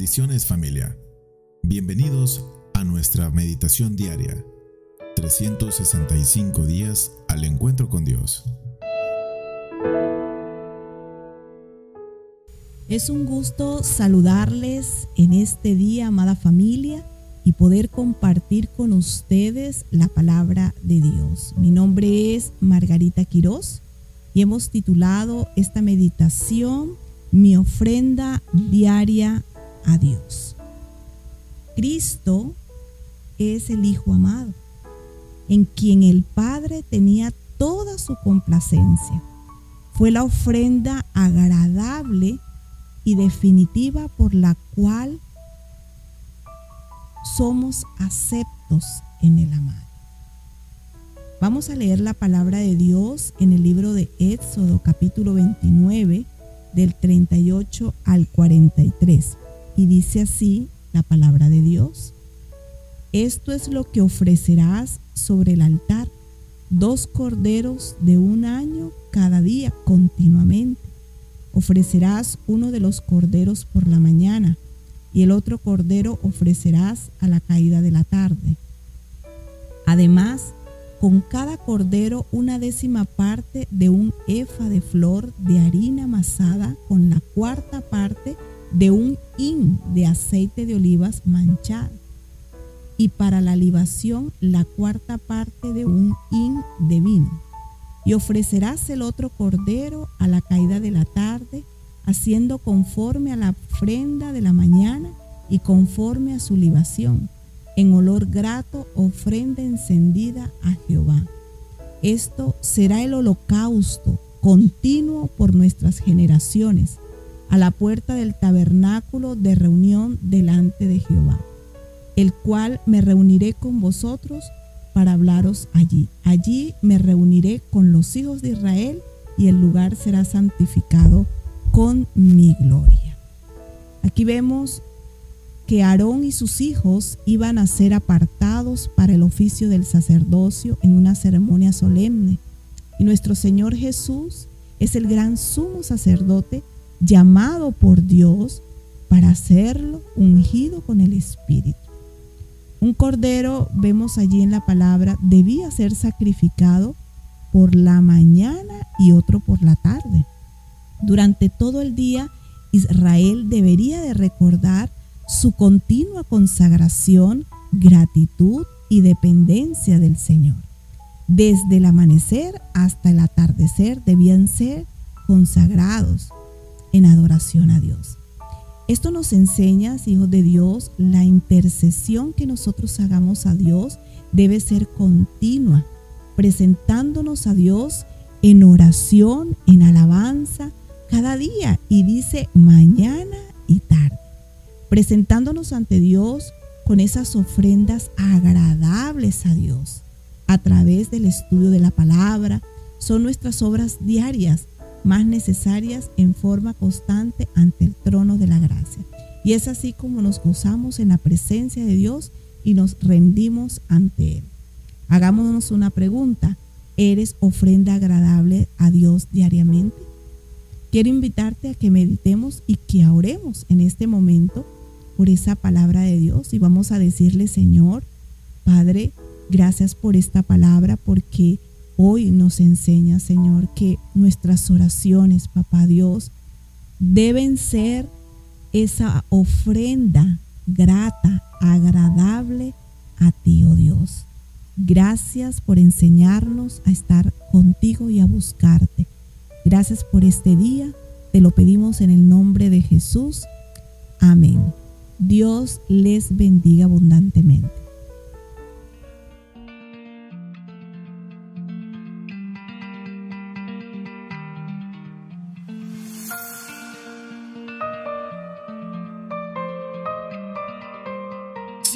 Bendiciones familia. Bienvenidos a nuestra meditación diaria. 365 días al encuentro con Dios. Es un gusto saludarles en este día, amada familia, y poder compartir con ustedes la palabra de Dios. Mi nombre es Margarita Quirós y hemos titulado esta meditación Mi ofrenda diaria a Dios. Cristo es el Hijo amado, en quien el Padre tenía toda su complacencia. Fue la ofrenda agradable y definitiva por la cual somos aceptos en el amado. Vamos a leer la palabra de Dios en el libro de Éxodo capítulo 29 del 38 al 43. Y dice así la palabra de Dios. Esto es lo que ofrecerás sobre el altar, dos corderos de un año cada día continuamente. Ofrecerás uno de los corderos por la mañana y el otro cordero ofrecerás a la caída de la tarde. Además, con cada cordero una décima parte de un efa de flor de harina amasada con la cuarta parte de un hin de aceite de olivas manchado. Y para la libación la cuarta parte de un hin de vino. Y ofrecerás el otro cordero a la caída de la tarde, haciendo conforme a la ofrenda de la mañana y conforme a su libación, en olor grato ofrenda encendida a Jehová. Esto será el holocausto continuo por nuestras generaciones a la puerta del tabernáculo de reunión delante de Jehová, el cual me reuniré con vosotros para hablaros allí. Allí me reuniré con los hijos de Israel y el lugar será santificado con mi gloria. Aquí vemos que Aarón y sus hijos iban a ser apartados para el oficio del sacerdocio en una ceremonia solemne. Y nuestro Señor Jesús es el gran sumo sacerdote llamado por Dios para hacerlo ungido con el Espíritu. Un cordero, vemos allí en la palabra, debía ser sacrificado por la mañana y otro por la tarde. Durante todo el día, Israel debería de recordar su continua consagración, gratitud y dependencia del Señor. Desde el amanecer hasta el atardecer debían ser consagrados en adoración a Dios. Esto nos enseña, hijos de Dios, la intercesión que nosotros hagamos a Dios debe ser continua, presentándonos a Dios en oración, en alabanza, cada día. Y dice mañana y tarde, presentándonos ante Dios con esas ofrendas agradables a Dios a través del estudio de la palabra. Son nuestras obras diarias más necesarias en forma constante ante el trono de la gracia. Y es así como nos gozamos en la presencia de Dios y nos rendimos ante Él. Hagámonos una pregunta. ¿Eres ofrenda agradable a Dios diariamente? Quiero invitarte a que meditemos y que oremos en este momento por esa palabra de Dios y vamos a decirle, Señor, Padre, gracias por esta palabra porque hoy nos enseña, Señor, que nuestras oraciones, Papá Dios, deben ser esa ofrenda grata, agradable a ti, oh Dios. Gracias por enseñarnos a estar contigo y a buscarte. Gracias por este día. Te lo pedimos en el nombre de Jesús. Amén. Dios les bendiga abundantemente.